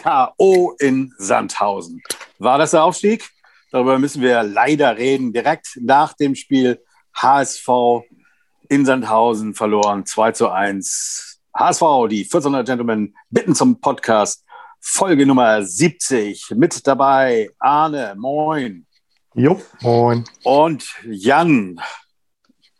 K.O. in Sandhausen. War das der Aufstieg? Darüber müssen wir leider reden. Direkt nach dem Spiel HSV in Sandhausen verloren 2 zu 1. HSV, die 1400 Gentlemen, bitten zum Podcast. Folge Nummer 70. Mit dabei Arne, moin. Jo, moin. Und Jan,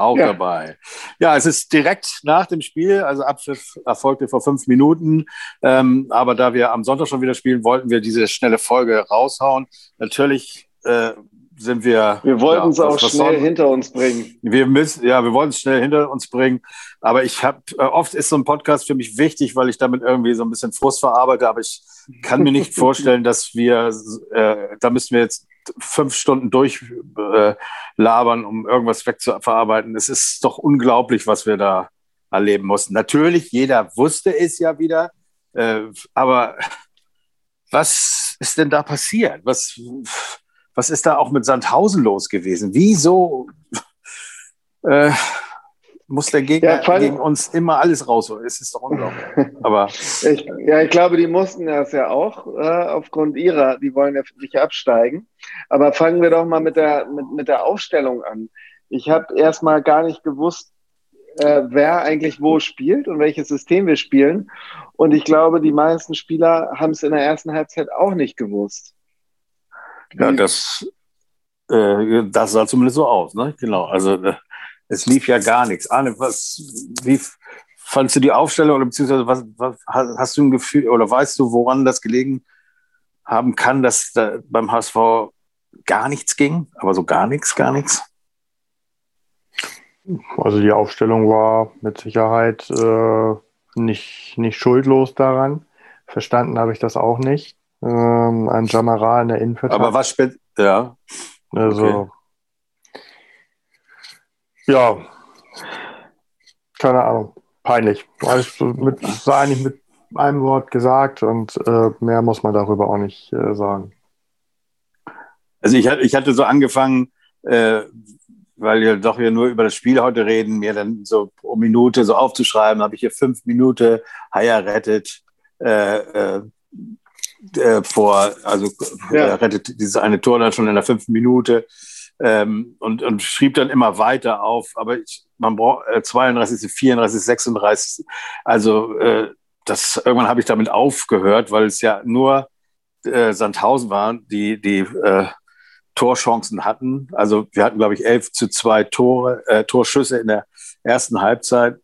auch ja. dabei. Ja, es ist direkt nach dem Spiel, also Abpfiff erfolgte vor fünf Minuten. Ähm, aber da wir am Sonntag schon wieder spielen, wollten wir diese schnelle Folge raushauen. Natürlich äh, sind wir. Wir wollten ja, es auch schnell soll. hinter uns bringen. Wir müssen, ja, wir wollen es schnell hinter uns bringen. Aber ich habe, äh, oft ist so ein Podcast für mich wichtig, weil ich damit irgendwie so ein bisschen Frust verarbeite. Aber ich kann mir nicht vorstellen, dass wir, äh, da müssen wir jetzt fünf Stunden durchlabern, äh, um irgendwas wegzuverarbeiten. Es ist doch unglaublich, was wir da erleben mussten. Natürlich, jeder wusste es ja wieder, äh, aber was ist denn da passiert? Was, was ist da auch mit Sandhausen los gewesen? Wieso äh, muss der Gegner ja, gegen uns immer alles rausholen? Es ist doch unglaublich. Aber ich, ja, ich glaube, die mussten das ja auch äh, aufgrund ihrer, die wollen ja nicht absteigen. Aber fangen wir doch mal mit der, mit, mit der Aufstellung an. Ich habe erstmal gar nicht gewusst, äh, wer eigentlich wo spielt und welches System wir spielen. Und ich glaube, die meisten Spieler haben es in der ersten Halbzeit auch nicht gewusst. Ja, das, äh, das sah zumindest so aus, ne? Genau. Also äh, es lief ja gar nichts. Arne, was, wie fandst du die Aufstellung oder beziehungsweise was, was, hast du ein Gefühl oder weißt du, woran das gelegen haben kann, dass da beim HSV gar nichts ging? Aber so gar nichts, gar nichts? Also die Aufstellung war mit Sicherheit äh, nicht, nicht schuldlos daran. Verstanden habe ich das auch nicht. Ähm, ein Jamara in der Innenverteidigung. Aber was spät, ja. Also, okay. Ja, keine Ahnung, peinlich. Also mit, war eigentlich mit einem Wort gesagt und äh, mehr muss man darüber auch nicht äh, sagen. Also ich, ich hatte so angefangen, äh, weil wir doch hier nur über das Spiel heute reden, mir dann so pro Minute so aufzuschreiben, habe ich hier fünf Minuten Haier rettet, äh, äh, äh, vor, also ja. rettet dieses eine Tor dann schon in der fünften Minute ähm, und, und schrieb dann immer weiter auf. Aber ich, man braucht äh, 32, 34, 36. Also äh, das irgendwann habe ich damit aufgehört, weil es ja nur äh, Sandhausen waren, die die äh, Torchancen hatten. Also wir hatten, glaube ich, 11 zu 2 Tore, äh, Torschüsse in der ersten Halbzeit.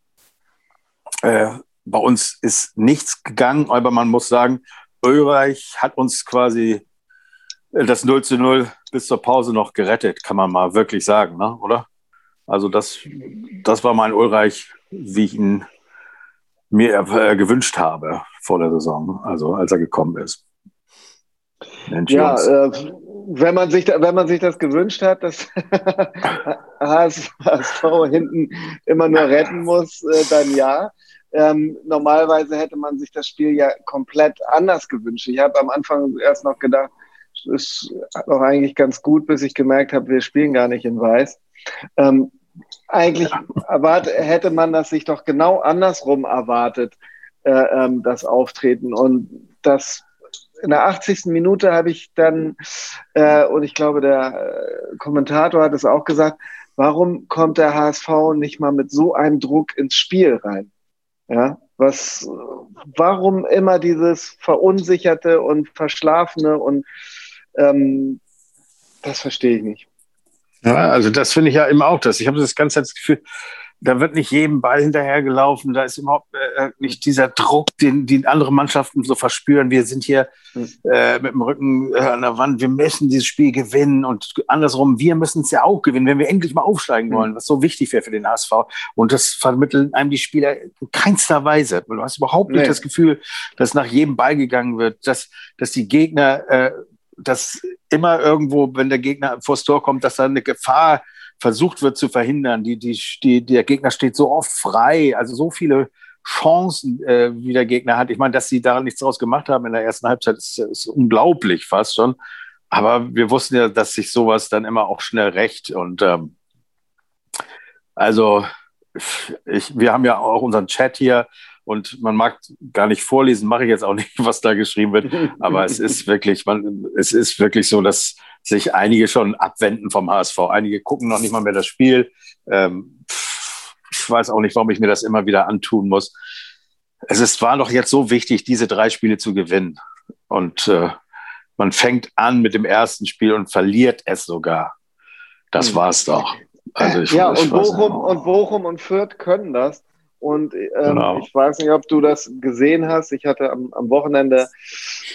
Äh, bei uns ist nichts gegangen, aber man muss sagen, Ulreich hat uns quasi das 0 zu 0 bis zur Pause noch gerettet, kann man mal wirklich sagen, ne? oder? Also das, das war mein Ulreich, wie ich ihn mir äh, gewünscht habe vor der Saison, also als er gekommen ist. Mensch, ja, äh, wenn, man sich, wenn man sich das gewünscht hat, dass HSV hinten immer nur retten muss, äh, dann ja. Ähm, normalerweise hätte man sich das Spiel ja komplett anders gewünscht. Ich habe am Anfang erst noch gedacht, ist doch eigentlich ganz gut, bis ich gemerkt habe, wir spielen gar nicht in Weiß. Ähm, eigentlich erwart, hätte man das sich doch genau andersrum erwartet, äh, ähm, das Auftreten. Und das in der 80. Minute habe ich dann, äh, und ich glaube, der äh, Kommentator hat es auch gesagt, warum kommt der HSV nicht mal mit so einem Druck ins Spiel rein? Ja, was, warum immer dieses Verunsicherte und Verschlafene und ähm, das verstehe ich nicht. Ja, also das finde ich ja immer auch das. Ich habe das ganze Zeit das Gefühl, da wird nicht jedem Ball hinterhergelaufen, da ist überhaupt äh, nicht dieser Druck, den, den andere Mannschaften so verspüren. Wir sind hier hm. äh, mit dem Rücken äh, an der Wand, wir müssen dieses Spiel gewinnen und andersrum, wir müssen es ja auch gewinnen, wenn wir endlich mal aufsteigen wollen, was so wichtig wäre für den HSV. Und das vermitteln einem die Spieler in keinster Weise. Du hast überhaupt nicht nee. das Gefühl, dass nach jedem Ball gegangen wird, dass, dass die Gegner, äh, dass immer irgendwo, wenn der Gegner vors Tor kommt, dass da eine Gefahr versucht wird zu verhindern. Die, die, die, der Gegner steht so oft frei, also so viele Chancen, äh, wie der Gegner hat. Ich meine, dass sie da nichts draus gemacht haben in der ersten Halbzeit, ist, ist unglaublich fast schon. Aber wir wussten ja, dass sich sowas dann immer auch schnell rächt. Und ähm, also ich, wir haben ja auch unseren Chat hier Und man mag gar nicht vorlesen, mache ich jetzt auch nicht, was da geschrieben wird. Aber es ist wirklich, man, es ist wirklich so, dass sich einige schon abwenden vom HSV. Einige gucken noch nicht mal mehr das Spiel. Ähm, ich weiß auch nicht, warum ich mir das immer wieder antun muss. Es ist, war doch jetzt so wichtig, diese drei Spiele zu gewinnen. Und äh, man fängt an mit dem ersten Spiel und verliert es sogar. Das hm. war's doch. Also ich, ja, und Bochum, und Bochum und Fürth können das. Und ähm, genau. ich weiß nicht, ob du das gesehen hast. Ich hatte am, am Wochenende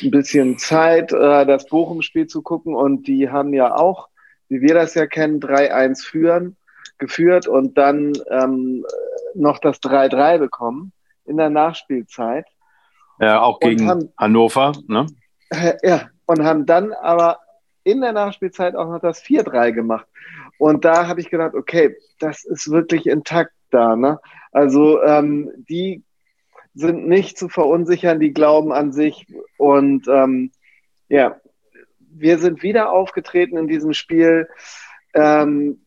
ein bisschen Zeit, äh, das Bochum-Spiel zu gucken. Und die haben ja auch, wie wir das ja kennen, 3-1 führen, geführt und dann ähm, noch das 3-3 bekommen in der Nachspielzeit. Ja, auch gegen haben, Hannover, ne? Äh, ja, und haben dann aber in der Nachspielzeit auch noch das 4-3 gemacht. Und da habe ich gedacht, okay, das ist wirklich intakt da. Ne? Also ähm, die sind nicht zu verunsichern, die glauben an sich. Und ähm, ja, wir sind wieder aufgetreten in diesem Spiel ähm,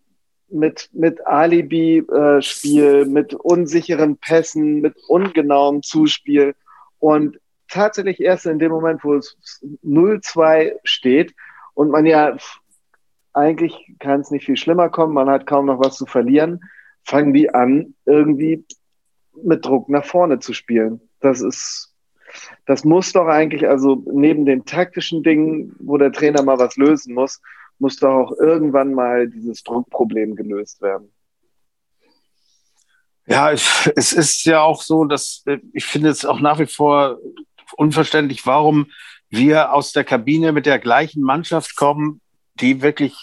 mit, mit Alibi-Spiel, äh, mit unsicheren Pässen, mit ungenauem Zuspiel. Und tatsächlich erst in dem Moment, wo es 0-2 steht und man ja eigentlich kann es nicht viel schlimmer kommen, man hat kaum noch was zu verlieren, fangen die an, irgendwie mit Druck nach vorne zu spielen. Das ist, das muss doch eigentlich, also neben den taktischen Dingen, wo der Trainer mal was lösen muss, muss doch auch irgendwann mal dieses Druckproblem gelöst werden. Ja, es ist ja auch so, dass äh, ich finde es auch nach wie vor unverständlich, warum wir aus der Kabine mit der gleichen Mannschaft kommen, die wirklich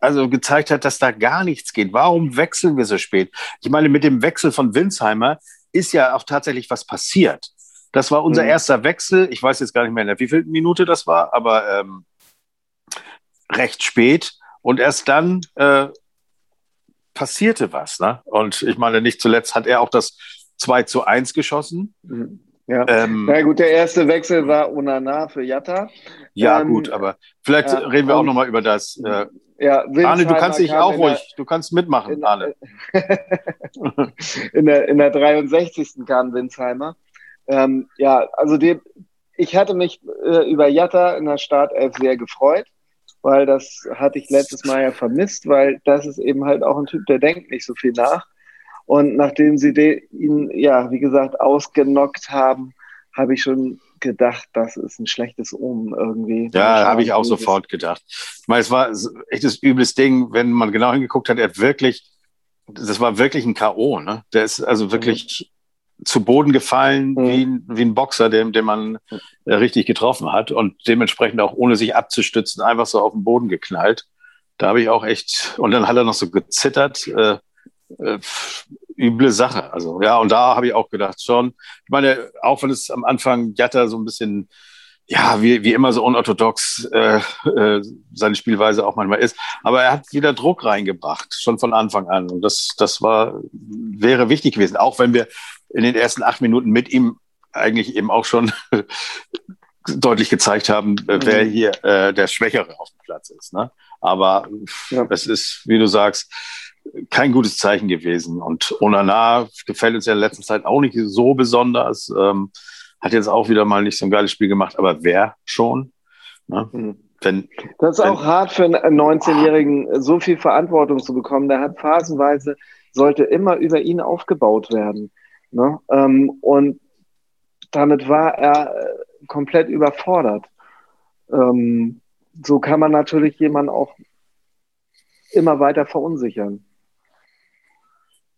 also gezeigt hat, dass da gar nichts geht. Warum wechseln wir so spät? Ich meine, mit dem Wechsel von Winsheimer ist ja auch tatsächlich was passiert. Das war unser mhm. erster Wechsel. Ich weiß jetzt gar nicht mehr, in der wievielten Minute das war, aber ähm, recht spät. Und erst dann äh, passierte was. Ne? Und ich meine, nicht zuletzt hat er auch das 2 zu 1 geschossen. Mhm. Ja. Ähm, Na gut, der erste Wechsel war Onana für Jatta. Ja, ähm, gut, aber vielleicht ja, reden wir auch nochmal über das. Äh, ja, Arne, du kannst dich auch ruhig, der, du kannst mitmachen, in, Arne. in, der, in der 63. kam Winsheimer. Ähm, ja, also die, ich hatte mich äh, über Jatta in der Startelf sehr gefreut, weil das hatte ich letztes Mal ja vermisst, weil das ist eben halt auch ein Typ, der denkt nicht so viel nach. Und nachdem sie ihn, ja, wie gesagt, ausgenockt haben, habe ich schon gedacht, das ist ein schlechtes Omen irgendwie. Ja, habe ich auch sofort gedacht. Ich meine, es war echt das übles Ding, wenn man genau hingeguckt hat, er hat wirklich, das war wirklich ein K.O., ne? Der ist also wirklich mhm. zu Boden gefallen, mhm. wie, ein, wie ein Boxer, den, den man äh, richtig getroffen hat und dementsprechend auch ohne sich abzustützen, einfach so auf den Boden geknallt. Da habe ich auch echt, und dann hat er noch so gezittert. Äh, äh, üble Sache. Also ja, und da habe ich auch gedacht, schon, ich meine, auch wenn es am Anfang Jatta so ein bisschen, ja, wie, wie immer so unorthodox äh, äh, seine Spielweise auch manchmal ist, aber er hat wieder Druck reingebracht, schon von Anfang an. Und das, das war, wäre wichtig gewesen, auch wenn wir in den ersten acht Minuten mit ihm eigentlich eben auch schon deutlich gezeigt haben, äh, wer mhm. hier äh, der Schwächere auf dem Platz ist. Ne? Aber ja. es ist, wie du sagst, kein gutes Zeichen gewesen. Und Onana gefällt uns ja in letzter Zeit auch nicht so besonders. Ähm, hat jetzt auch wieder mal nicht so ein geiles Spiel gemacht, aber wer schon? Ne? Mhm. Wenn, das ist wenn, auch hart für einen 19-Jährigen, so viel Verantwortung zu bekommen. Der hat phasenweise, sollte immer über ihn aufgebaut werden. Ne? Ähm, und damit war er äh, komplett überfordert. Ähm, so kann man natürlich jemanden auch immer weiter verunsichern.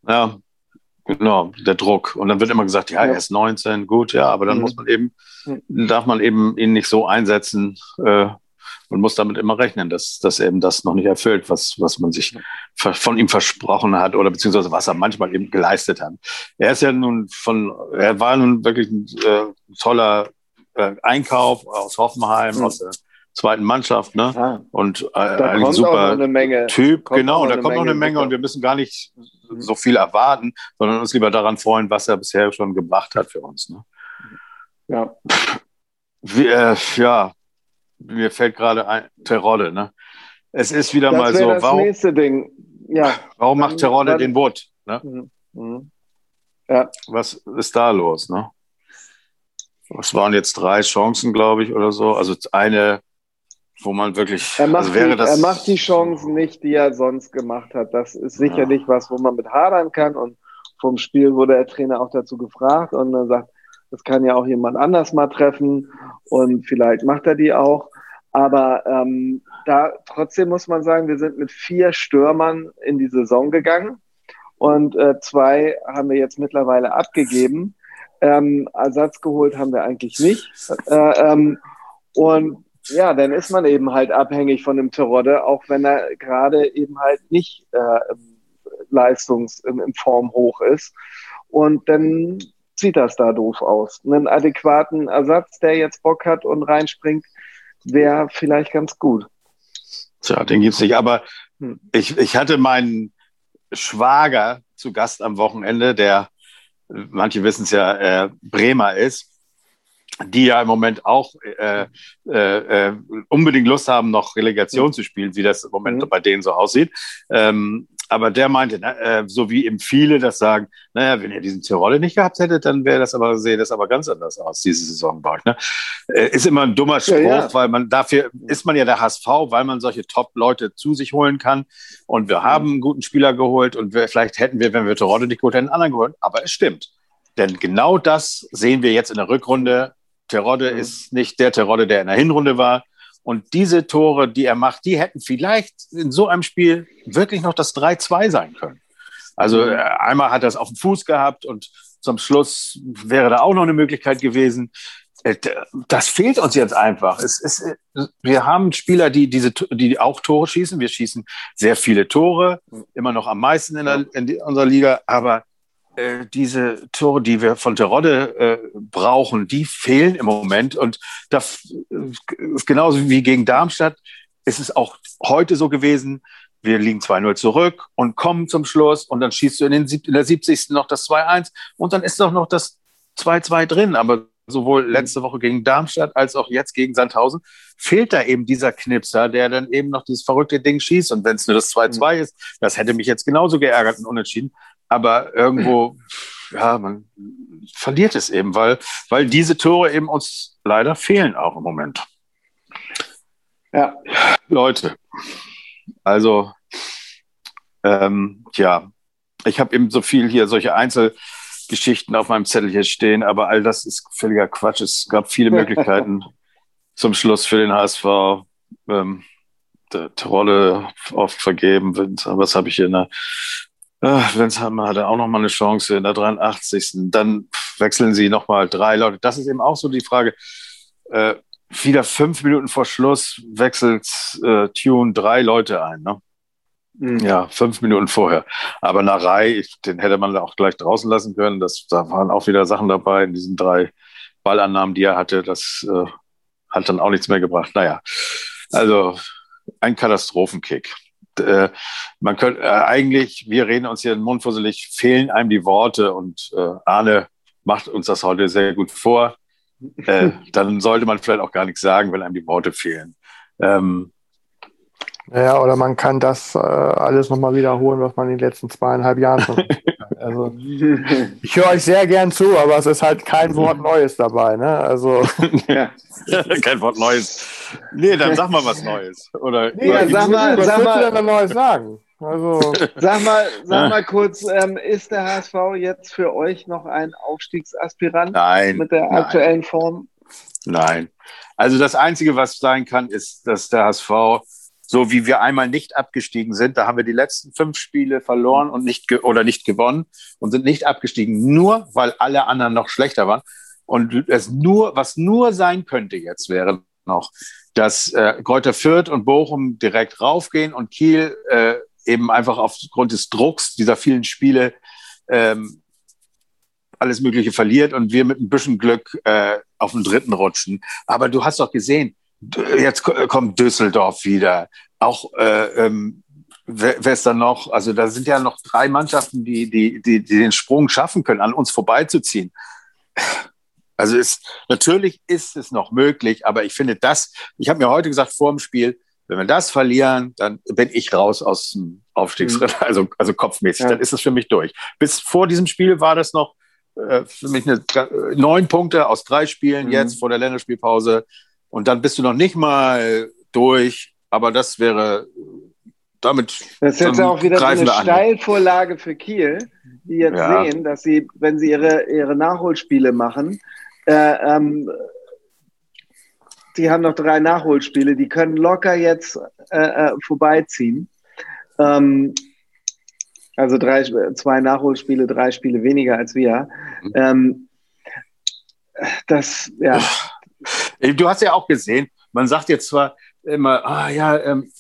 Ja, genau, der Druck. Und dann wird immer gesagt, ja, ja. er ist 19, gut, ja, aber dann mhm. muss man eben, darf man eben ihn nicht so einsetzen äh, und muss damit immer rechnen, dass, dass er eben das noch nicht erfüllt, was, was man sich von ihm versprochen hat oder beziehungsweise was er manchmal eben geleistet hat. Er ist ja nun von, er war nun wirklich ein äh, toller äh, Einkauf aus Hoffenheim, mhm. aus der zweiten Mannschaft, ne? Ah, und äh, ein super Typ, kommt genau, und da kommt noch eine Menge und wir müssen gar nicht so viel erwarten, sondern uns lieber daran freuen, was er bisher schon gebracht hat für uns. Ne? Ja. Wie, äh, ja, mir fällt gerade ein, Terodde, ne? Es ist wieder das mal so, das warum, nächste Ding. Ja, warum macht Terodde den Boot? Ne? Mhm. mhm. Ja. Was ist da los? Ne? Es waren jetzt drei Chancen, glaube ich, oder so. Also eine, wo man wirklich. Er macht, also wäre die, das er macht die Chancen nicht, die er sonst gemacht hat. Das ist sicherlich ja. was, wo man mit hadern kann. Und vom Spiel wurde der Trainer auch dazu gefragt und dann sagt, das kann ja auch jemand anders mal treffen und vielleicht macht er die auch. Aber ähm, da trotzdem muss man sagen, wir sind mit vier Stürmern in die Saison gegangen und äh, zwei haben wir jetzt mittlerweile abgegeben. Ähm, Ersatz geholt haben wir eigentlich nicht. Äh, ähm, und ja, dann ist man eben halt abhängig von dem Terodde, auch wenn er gerade eben halt nicht äh, leistungs in, in Form hoch ist. Und dann sieht das da doof aus. Einen adäquaten Ersatz, der jetzt Bock hat und reinspringt, wäre vielleicht ganz gut. Tja, den gibt's nicht. Aber hm. ich, ich hatte meinen Schwager zu Gast am Wochenende, der, manche wissen es ja, äh, Bremer ist, die ja im Moment auch äh, äh, äh unbedingt Lust haben, noch Relegation zu spielen, wie das im Moment mhm. bei denen so aussieht. Ähm, aber der meinte, na, äh, so wie eben viele das sagen, naja, wenn ihr diesen Tirolle nicht gehabt hättet, dann wäre das aber, sehe das aber ganz anders aus, diese Saison euch. Ne? Äh, ist immer ein dummer Spruch, ja, ja. weil man dafür ist man ja der HSV, weil man solche Top-Leute zu sich holen kann. Und wir haben einen guten Spieler geholt und wir, vielleicht hätten wir, wenn wir Tirolle nicht geholt hätten, einen anderen geholt. Aber es stimmt. Denn genau das sehen wir jetzt in der Rückrunde. Terodde mhm. ist nicht der Terodde, der in der Hinrunde war. Und diese Tore, die er macht, die hätten vielleicht in so einem Spiel wirklich noch das 3-2 sein können. Also mhm. äh, einmal hat er es auf dem Fuß gehabt und zum Schluss wäre da auch noch eine Möglichkeit gewesen. Äh, das fehlt uns jetzt einfach. Es ist, äh, wir haben Spieler, die, diese, die auch Tore schießen. Wir schießen sehr viele Tore, immer noch am meisten in, der, in unserer Liga. Aber äh, diese Tore, die wir von Terodde äh, brauchen, die fehlen im Moment. Und das ist genauso wie gegen Darmstadt ist es auch heute so gewesen. Wir liegen 2-0 zurück und kommen zum Schluss und dann schießt du in, den, in der 70. noch das 2-1 und dann ist doch noch das 2-2 drin. Aber sowohl letzte Woche gegen Darmstadt als auch jetzt gegen Sandhausen fehlt da eben dieser Knipser, der dann eben noch dieses verrückte Ding schießt. Und wenn es nur das 2-2 mhm. ist, das hätte mich jetzt genauso geärgert und unentschieden aber irgendwo, ja, man verliert es eben, weil, weil diese Tore eben uns leider fehlen auch im Moment. Ja. Leute, also, ähm, ja, ich habe eben so viel hier, solche Einzelgeschichten auf meinem Zettel hier stehen, aber all das ist völliger Quatsch. Es gab viele Möglichkeiten zum Schluss für den HSV. Ähm, Trolle oft vergeben. Was habe ich hier in der Ach, Wenzheimer hatte auch noch mal eine Chance in der 83. Dann wechseln sie noch mal drei Leute. Das ist eben auch so die Frage. Äh, wieder fünf Minuten vor Schluss wechselt äh, Tune drei Leute ein. Ne? Mhm. Ja, fünf Minuten vorher. Aber Narei, den hätte man auch gleich draußen lassen können. Das, da waren auch wieder Sachen dabei in diesen drei Ballannahmen, die er hatte. Das äh, hat dann auch nichts mehr gebracht. Naja, also ein Katastrophenkick äh, man könnte äh, eigentlich, wir reden uns hier den Mund fusselig, fehlen einem die Worte und äh, Arne macht uns das heute sehr gut vor. Äh, dann sollte man vielleicht auch gar nichts sagen, wenn einem die Worte fehlen. Ähm, ja, oder man kann das äh, alles nochmal wiederholen, was man in den letzten zweieinhalb Jahren schon. also, ich höre euch sehr gern zu, aber es ist halt kein Wort Neues dabei. Ne? Also, ja. kein Wort Neues. Nee, dann sag mal was Neues. Oder, nee, oder sag mal, was sag mal, du denn Neues sagen? Also, sag mal, sag mal kurz, ähm, ist der HSV jetzt für euch noch ein Aufstiegsaspirant nein, mit der nein. aktuellen Form? Nein. Also das Einzige, was sein kann, ist, dass der HSV so wie wir einmal nicht abgestiegen sind. Da haben wir die letzten fünf Spiele verloren und nicht oder nicht gewonnen und sind nicht abgestiegen, nur weil alle anderen noch schlechter waren. Und es nur, was nur sein könnte jetzt wäre noch, dass äh, Kräuter Fürth und Bochum direkt raufgehen und Kiel äh, eben einfach aufgrund des Drucks dieser vielen Spiele ähm, alles Mögliche verliert und wir mit ein bisschen Glück äh, auf den dritten rutschen. Aber du hast doch gesehen, Jetzt kommt Düsseldorf wieder. Auch äh, ähm, wer, ist da noch? Also da sind ja noch drei Mannschaften, die, die, die, die den Sprung schaffen können, an uns vorbeizuziehen. Also ist, natürlich ist es noch möglich, aber ich finde das, ich habe mir heute gesagt vor dem Spiel, wenn wir das verlieren, dann bin ich raus aus dem Aufstiegsrennen, mhm. also, also kopfmäßig, ja. dann ist es für mich durch. Bis vor diesem Spiel war das noch äh, für mich eine, neun Punkte aus drei Spielen mhm. jetzt vor der Länderspielpause. Und dann bist du noch nicht mal durch. Aber das wäre damit. Das ist jetzt auch wieder so eine Steilvorlage für Kiel, die jetzt ja. sehen, dass sie, wenn sie ihre, ihre Nachholspiele machen, äh, ähm, die haben noch drei Nachholspiele, die können locker jetzt äh, äh, vorbeiziehen. Ähm, also drei, zwei Nachholspiele, drei Spiele weniger als wir. Mhm. Ähm, das, ja. Du hast ja auch gesehen, man sagt jetzt zwar immer, ah ja, ähm,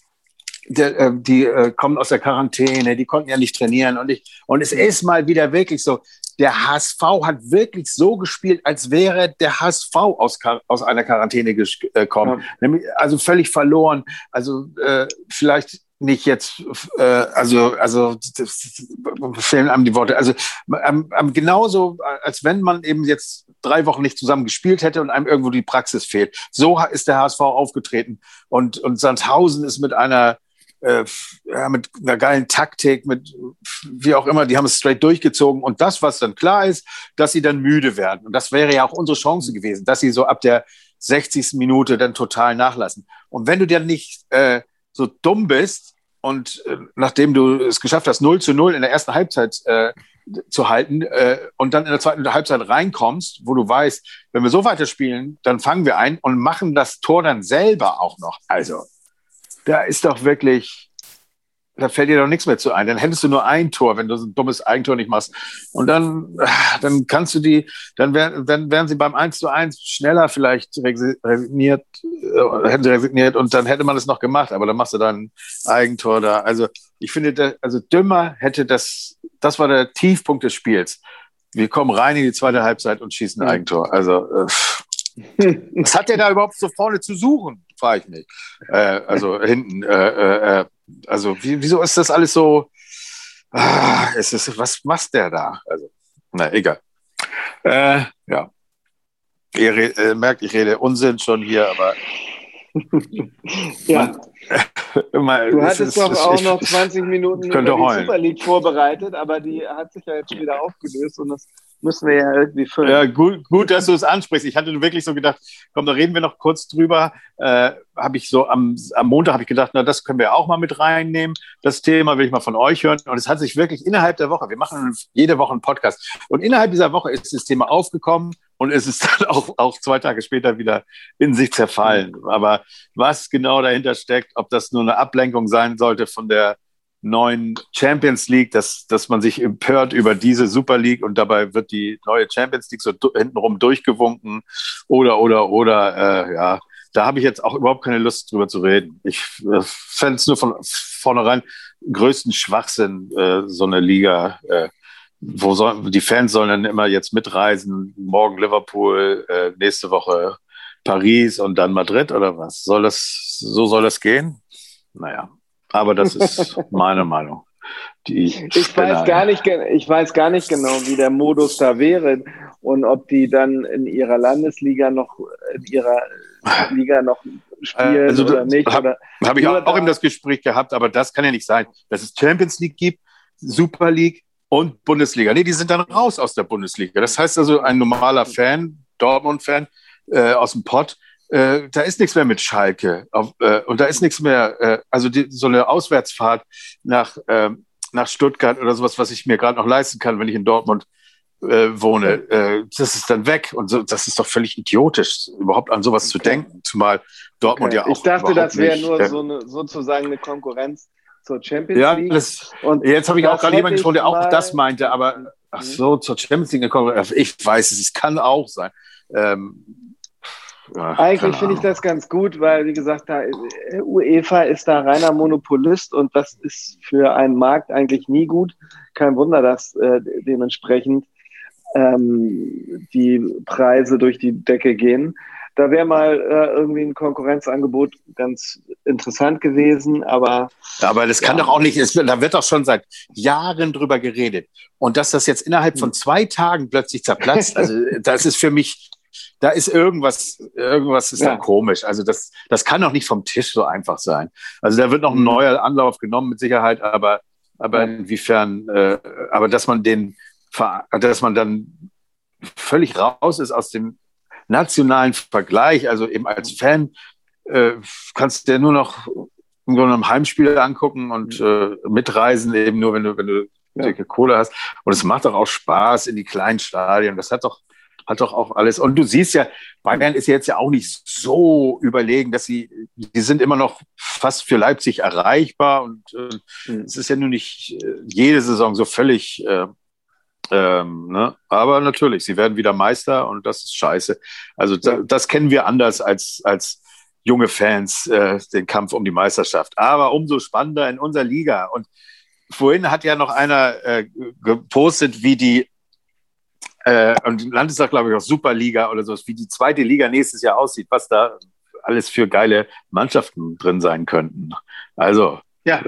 der, äh, die äh, kommen aus der Quarantäne, die konnten ja nicht trainieren und ich, und es ist mal wieder wirklich so, der HSV hat wirklich so gespielt, als wäre der HSV aus, aus einer Quarantäne gekommen. Ja. Also völlig verloren. Also äh, vielleicht nicht jetzt, äh, also, also fehlen einem die Worte. Also ähm, ähm, genauso, als wenn man eben jetzt drei Wochen nicht zusammen gespielt hätte und einem irgendwo die Praxis fehlt. So ist der HSV aufgetreten. Und, und Sandhausen ist mit einer äh, ja, mit einer geilen Taktik, mit wie auch immer, die haben es straight durchgezogen. Und das, was dann klar ist, dass sie dann müde werden. Und das wäre ja auch unsere Chance gewesen, dass sie so ab der 60. Minute dann total nachlassen. Und wenn du dann nicht äh, so dumm bist und äh, nachdem du es geschafft hast, 0 zu 0 in der ersten Halbzeit äh, zu halten äh, und dann in der zweiten Halbzeit reinkommst, wo du weißt, wenn wir so weiterspielen, dann fangen wir ein und machen das Tor dann selber auch noch. Also da ist doch wirklich, da fällt dir doch nichts mehr zu ein. Dann hättest du nur ein Tor, wenn du so ein dummes Eigentor nicht machst. Und dann, dann kannst du die, dann wären, dann wären sie beim 1 zu 1 schneller vielleicht resigniert, äh, hätten sie resigniert und dann hätte man es noch gemacht, aber dann machst du dann ein Eigentor da. Also ich finde, da, also Dümmer hätte das, das war der Tiefpunkt des Spiels. Wir kommen rein in die zweite Halbzeit und schießen ein Eigentor. Also äh, was hat der da überhaupt so vorne zu suchen? Frage ich mich. Äh, also hinten. Äh, äh, äh, also wie, wieso ist das alles so? Ah, es ist, was macht der da? Also, na, egal. Äh, ja. Ihr äh, merkt, ich rede Unsinn schon hier, aber. ja. Man, du hattest doch auch ich, noch 20 Minuten über die heulen. Super League vorbereitet, aber die hat sich ja jetzt schon wieder aufgelöst und das müssen wir ja irgendwie füllen. Ja, gut, gut dass du es ansprichst. Ich hatte wirklich so gedacht, komm, da reden wir noch kurz drüber. Äh, habe ich so am, am Montag habe ich gedacht, na, das können wir auch mal mit reinnehmen. Das Thema will ich mal von euch hören. Und es hat sich wirklich innerhalb der Woche, wir machen jede Woche einen Podcast. Und innerhalb dieser Woche ist das Thema aufgekommen und es ist dann auch, auch zwei Tage später wieder in sich zerfallen. Aber was genau dahinter steckt, ob das nur eine Ablenkung sein sollte von der neuen Champions League, dass, dass man sich empört über diese Super League und dabei wird die neue Champions League so hintenrum durchgewunken oder, oder, oder, äh, ja, da habe ich jetzt auch überhaupt keine Lust drüber zu reden. Ich äh, fände es nur von vornherein größten Schwachsinn, äh, so eine Liga. Äh, wo soll, die Fans sollen dann immer jetzt mitreisen, morgen Liverpool, äh, nächste Woche Paris und dann Madrid oder was? Soll das, so soll das gehen? Naja, aber das ist meine Meinung. Die ich, weiß gar nicht, ich weiß gar nicht genau, wie der Modus da wäre und ob die dann in ihrer Landesliga noch, in ihrer Liga noch spielen also, oder nicht. Habe hab ich auch, auch eben das Gespräch gehabt, aber das kann ja nicht sein, dass es Champions League gibt, Super League und Bundesliga. Nee, die sind dann raus aus der Bundesliga. Das heißt also, ein normaler Fan, Dortmund-Fan äh, aus dem Pott, äh, da ist nichts mehr mit Schalke. Auf, äh, und da ist nichts mehr, äh, also die, so eine Auswärtsfahrt nach, äh, nach Stuttgart oder sowas, was ich mir gerade noch leisten kann, wenn ich in Dortmund äh, wohne, äh, das ist dann weg. Und so, das ist doch völlig idiotisch, überhaupt an sowas okay. zu denken, zumal Dortmund okay. ja auch. Ich dachte, das wäre nur so eine, sozusagen eine Konkurrenz zur Champions ja, League. Das, und jetzt habe ich auch gerade jemanden gesprochen, der auch das meinte, aber ach so, zur Champions League eine Konkurrenz. Ich weiß es, es kann auch sein. Ähm, Ach, Eigentlich finde ich das ganz gut, weil, wie gesagt, da, UEFA ist da reiner Monopolist und das ist für einen Markt eigentlich nie gut. Kein Wunder, dass äh, dementsprechend ähm, die Preise durch die Decke gehen. Da wäre mal äh, irgendwie ein Konkurrenzangebot ganz interessant gewesen, aber. aber das kann ja. doch auch nicht, es, da wird doch schon seit Jahren drüber geredet. Und dass das jetzt innerhalb von hm. zwei Tagen plötzlich zerplatzt, also das ist für mich da ist irgendwas, irgendwas ist ja. da komisch. Also das, das kann doch nicht vom Tisch so einfach sein. Also da wird noch ein mhm. neuer Anlauf genommen mit Sicherheit, aber, aber inwiefern, äh, aber dass man den, dass man dann völlig raus ist aus dem nationalen Vergleich. Also eben als Fan äh, kannst du dir nur noch im Grunde ein Heimspiel angucken und äh, mitreisen, eben nur, wenn du, wenn du dicke Kohle hast. Und es macht doch auch Spaß in die kleinen Stadien. Das hat doch, hat doch auch alles. Und du siehst ja, Bayern ist jetzt ja auch nicht so überlegen, dass sie, die sind immer noch fast für Leipzig erreichbar. Und äh, mhm. es ist ja nur nicht äh, jede Saison so völlig äh, ähm, ne? Aber natürlich, sie werden wieder Meister und das ist scheiße. Also da, das kennen wir anders als, als junge Fans, äh, den Kampf um die Meisterschaft. Aber umso spannender in unserer Liga. Und vorhin hat ja noch einer äh, gepostet, wie die äh, und Landestag, glaube ich, auch Superliga oder sowas, wie die zweite Liga nächstes Jahr aussieht, was da alles für geile Mannschaften drin sein könnten. Also, ja.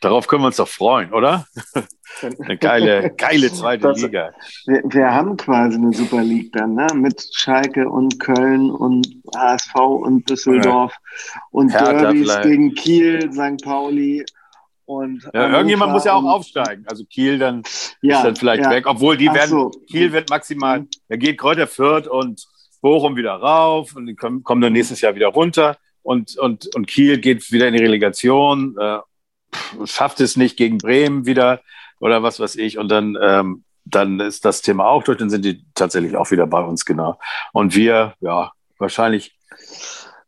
Darauf können wir uns doch freuen, oder? eine geile, geile zweite das, Liga. Wir, wir, haben quasi eine Super League dann, ne? Mit Schalke und Köln und HSV und Düsseldorf ja. und Hertha Derbys gegen Kiel, St. Pauli. Und ja, irgendjemand muss ja auch aufsteigen. Also Kiel dann ja, ist dann vielleicht ja. weg, obwohl die Ach werden, so. Kiel wird maximal, mhm. da geht Kräuter Fürth und Bochum wieder rauf und die kommen, kommen dann nächstes Jahr wieder runter und, und, und Kiel geht wieder in die Relegation. Äh, schafft es nicht gegen Bremen wieder oder was weiß ich. Und dann, ähm, dann ist das Thema auch durch, dann sind die tatsächlich auch wieder bei uns, genau. Und wir, ja, wahrscheinlich.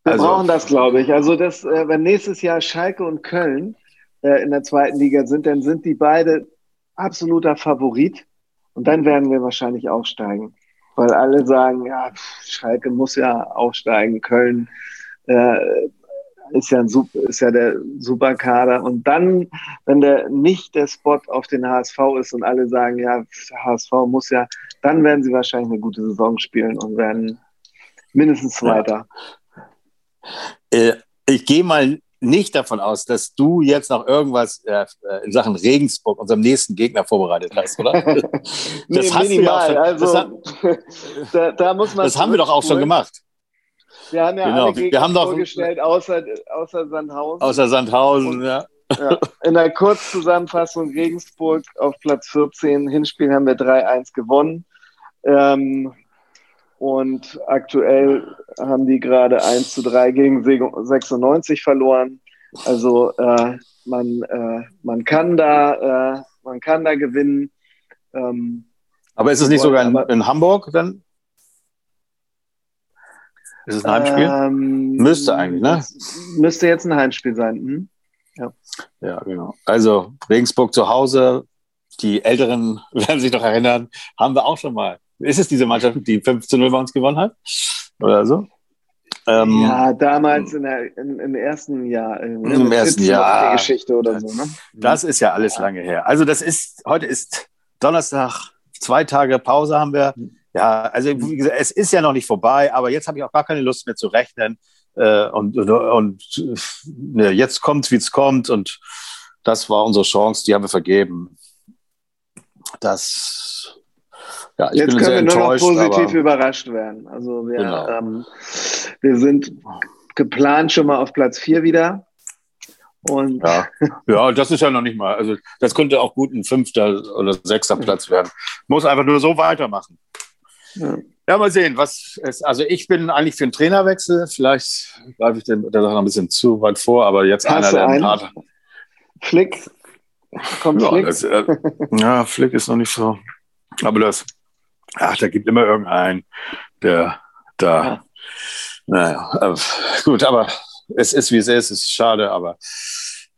Wir also, brauchen das, glaube ich. Also, das, äh, wenn nächstes Jahr Schalke und Köln äh, in der zweiten Liga sind, dann sind die beide absoluter Favorit. Und dann werden wir wahrscheinlich aufsteigen. Weil alle sagen, ja, Schalke muss ja aufsteigen, Köln äh, ist ja, ein, ist ja der Superkader. Und dann, wenn der nicht der Spot auf den HSV ist und alle sagen, ja, HSV muss ja, dann werden sie wahrscheinlich eine gute Saison spielen und werden mindestens Zweiter. Ja. Äh, ich gehe mal nicht davon aus, dass du jetzt noch irgendwas äh, in Sachen Regensburg, unserem nächsten Gegner, vorbereitet hast, oder? das nee, hast minimal. Ja schon, also, das, da, da, muss man das haben wir doch auch schon gemacht. Wir haben ja genau. alle Gegner wir haben doch, vorgestellt, außer, außer Sandhausen. Außer Sandhausen, ja. ja. In der Kurzzusammenfassung Regensburg auf Platz 14. Hinspiel haben wir 3-1 gewonnen. Ähm, und aktuell haben die gerade 1 zu 3 gegen 96 verloren. Also äh, man, äh, man, kann da, äh, man kann da gewinnen. Ähm, aber ist es nicht sogar in, in Hamburg dann? Ist es ein Heimspiel? Ähm, müsste eigentlich, ne? Müsste jetzt ein Heimspiel sein. Hm? Ja. ja, genau. Also Regensburg zu Hause, die Älteren werden sich noch erinnern, haben wir auch schon mal. Ist es diese Mannschaft, die 5 zu 0 bei uns gewonnen hat? Oder so? Ähm, ja, damals in der, in, im ersten Jahr. In, Im ersten Jahr. Geschichte oder so, ne? Das ist ja alles lange her. Also das ist, heute ist Donnerstag, zwei Tage Pause haben wir. Ja, also wie gesagt, es ist ja noch nicht vorbei, aber jetzt habe ich auch gar keine Lust mehr zu rechnen. Äh, und und, und ne, jetzt kommt, wie es kommt. Und das war unsere Chance, die haben wir vergeben. Das, ja, jetzt können wir nur noch positiv überrascht werden. Also wir, genau. ähm, wir sind geplant schon mal auf Platz 4 wieder. Und ja. ja, das ist ja noch nicht mal. Also das könnte auch gut ein fünfter oder sechster Platz werden. Muss einfach nur so weitermachen. Ja. ja, mal sehen, was ist. Also ich bin eigentlich für einen Trainerwechsel. Vielleicht greife ich den, der Sache noch ein bisschen zu weit vor, aber jetzt Hast einer, der einen Part. Flick. Kommt ja, Flick. Das, äh, ja, Flick ist noch nicht so. Aber das, ach, da gibt immer irgendeinen, der da. Ja. Naja, äh, gut, aber es ist wie es ist, es ist schade, aber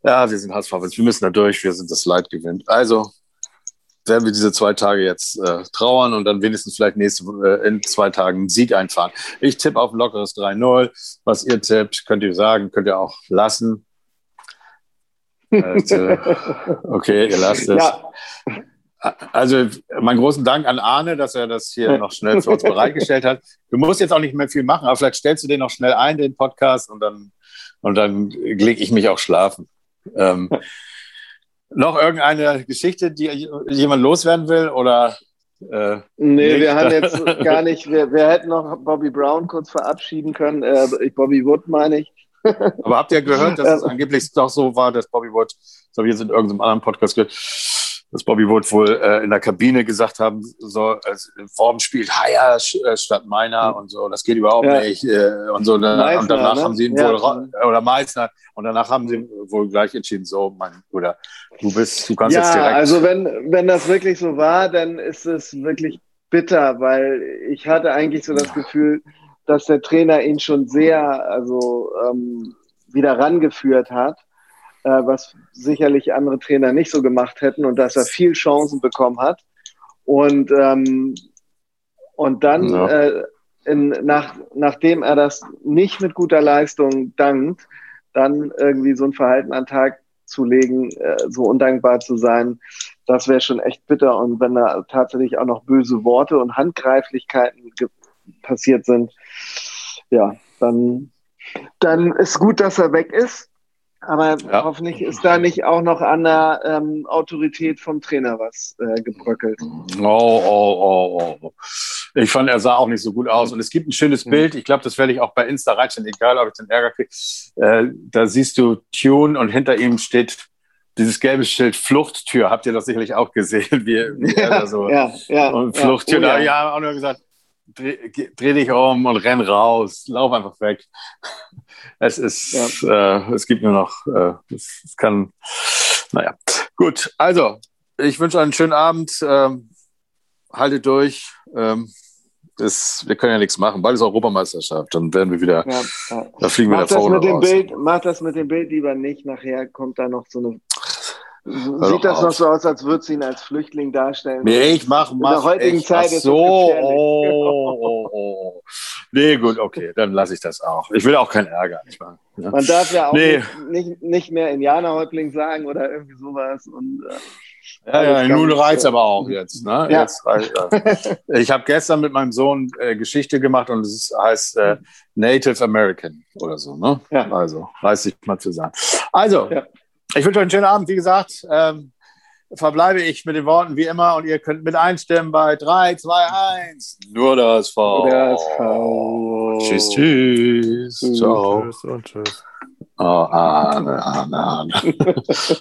ja, wir sind HSV, wir müssen da durch, wir sind das Leid gewinnt. Also werden wir diese zwei Tage jetzt äh, trauern und dann wenigstens vielleicht nächste äh, in zwei Tagen einen Sieg einfahren. Ich tippe auf ein lockeres 3-0. Was ihr tippt, könnt ihr sagen, könnt ihr auch lassen. äh, okay, ihr lasst es. Ja. Also meinen großen Dank an Arne, dass er das hier noch schnell für uns bereitgestellt hat. Du musst jetzt auch nicht mehr viel machen, aber vielleicht stellst du den noch schnell ein, den Podcast, und dann, und dann lege ich mich auch schlafen. Ähm, noch irgendeine Geschichte, die jemand loswerden will? Oder, äh, nee, nicht? wir haben jetzt gar nicht, wir, wir hätten noch Bobby Brown kurz verabschieden können. Äh, Bobby Wood meine ich. Aber habt ihr gehört, dass es angeblich doch so war, dass Bobby Wood, habe ich jetzt in irgendeinem anderen Podcast gehört, dass Bobby Wood wohl äh, in der Kabine gesagt haben soll, äh, Form spielt Haier äh, statt meiner und so, das geht überhaupt ja. nicht äh, und so. Meissner, und danach ne? haben sie ihn ja. wohl, oder Meißner, und danach haben sie wohl gleich entschieden, so, mein Bruder, du bist, du kannst ja, jetzt direkt. also wenn, wenn das wirklich so war, dann ist es wirklich bitter, weil ich hatte eigentlich so das Gefühl, dass der Trainer ihn schon sehr, also ähm, wieder rangeführt hat äh, was sicherlich andere Trainer nicht so gemacht hätten und dass er viel Chancen bekommen hat. Und, ähm, und dann, ja. äh, in, nach, nachdem er das nicht mit guter Leistung dankt, dann irgendwie so ein Verhalten an Tag zu legen, äh, so undankbar zu sein, das wäre schon echt bitter. Und wenn da tatsächlich auch noch böse Worte und Handgreiflichkeiten passiert sind, ja, dann, dann ist gut, dass er weg ist. Aber ja. hoffentlich ist da nicht auch noch an der ähm, Autorität vom Trainer was äh, gebröckelt. Oh, oh, oh, oh. Ich fand, er sah auch nicht so gut aus. Und es gibt ein schönes mhm. Bild. Ich glaube, das werde ich auch bei Insta reinstellen, egal ob ich den Ärger kriege. Äh, da siehst du Tune und hinter ihm steht dieses gelbe Schild Fluchttür. Habt ihr das sicherlich auch gesehen? Wie, wie ja, so. ja, ja, und Fluchttür. Ja, oh, ja. Da habe ich auch nur gesagt, dreh, dreh, dich um und renn raus. Lauf einfach weg es ist, ja. äh, es gibt nur noch, äh, es, es, kann, naja. Gut, also, ich wünsche einen schönen Abend. Ähm, haltet durch. Ähm, ist, wir können ja nichts machen. Bald ist Europameisterschaft. Dann werden wir wieder, ja, ja. da fliegen mach wir da vorne raus. Bild, mach das mit dem Bild lieber nicht. Nachher kommt da noch so eine Sieht das noch so aus, als würde sie ihn als Flüchtling darstellen? Nee, ich mach, mach. In der heutigen echt. Zeit ist so, oh, oh, oh. Nee, gut, okay, dann lasse ich das auch. Ich will auch keinen Ärger. Nicht mal, ja. Man darf ja auch nee. nicht, nicht, nicht mehr Indianerhäuptling sagen oder irgendwie sowas. Und, äh, ja, ja, nun reizt aber auch jetzt. Ne? Ja. jetzt ja. Ich habe gestern mit meinem Sohn äh, Geschichte gemacht und es heißt äh, Native American oder so. Ne? Ja. Also, reiß dich mal zusammen. Also, ja. Ich wünsche euch einen schönen Abend. Wie gesagt, ähm, verbleibe ich mit den Worten wie immer und ihr könnt mit einstimmen bei 3, 2, 1. Nur das V. Nur das V. Tschüss, tschüss. Ciao. Tschüss und tschüss. Oh, Arne, Arne, Arne.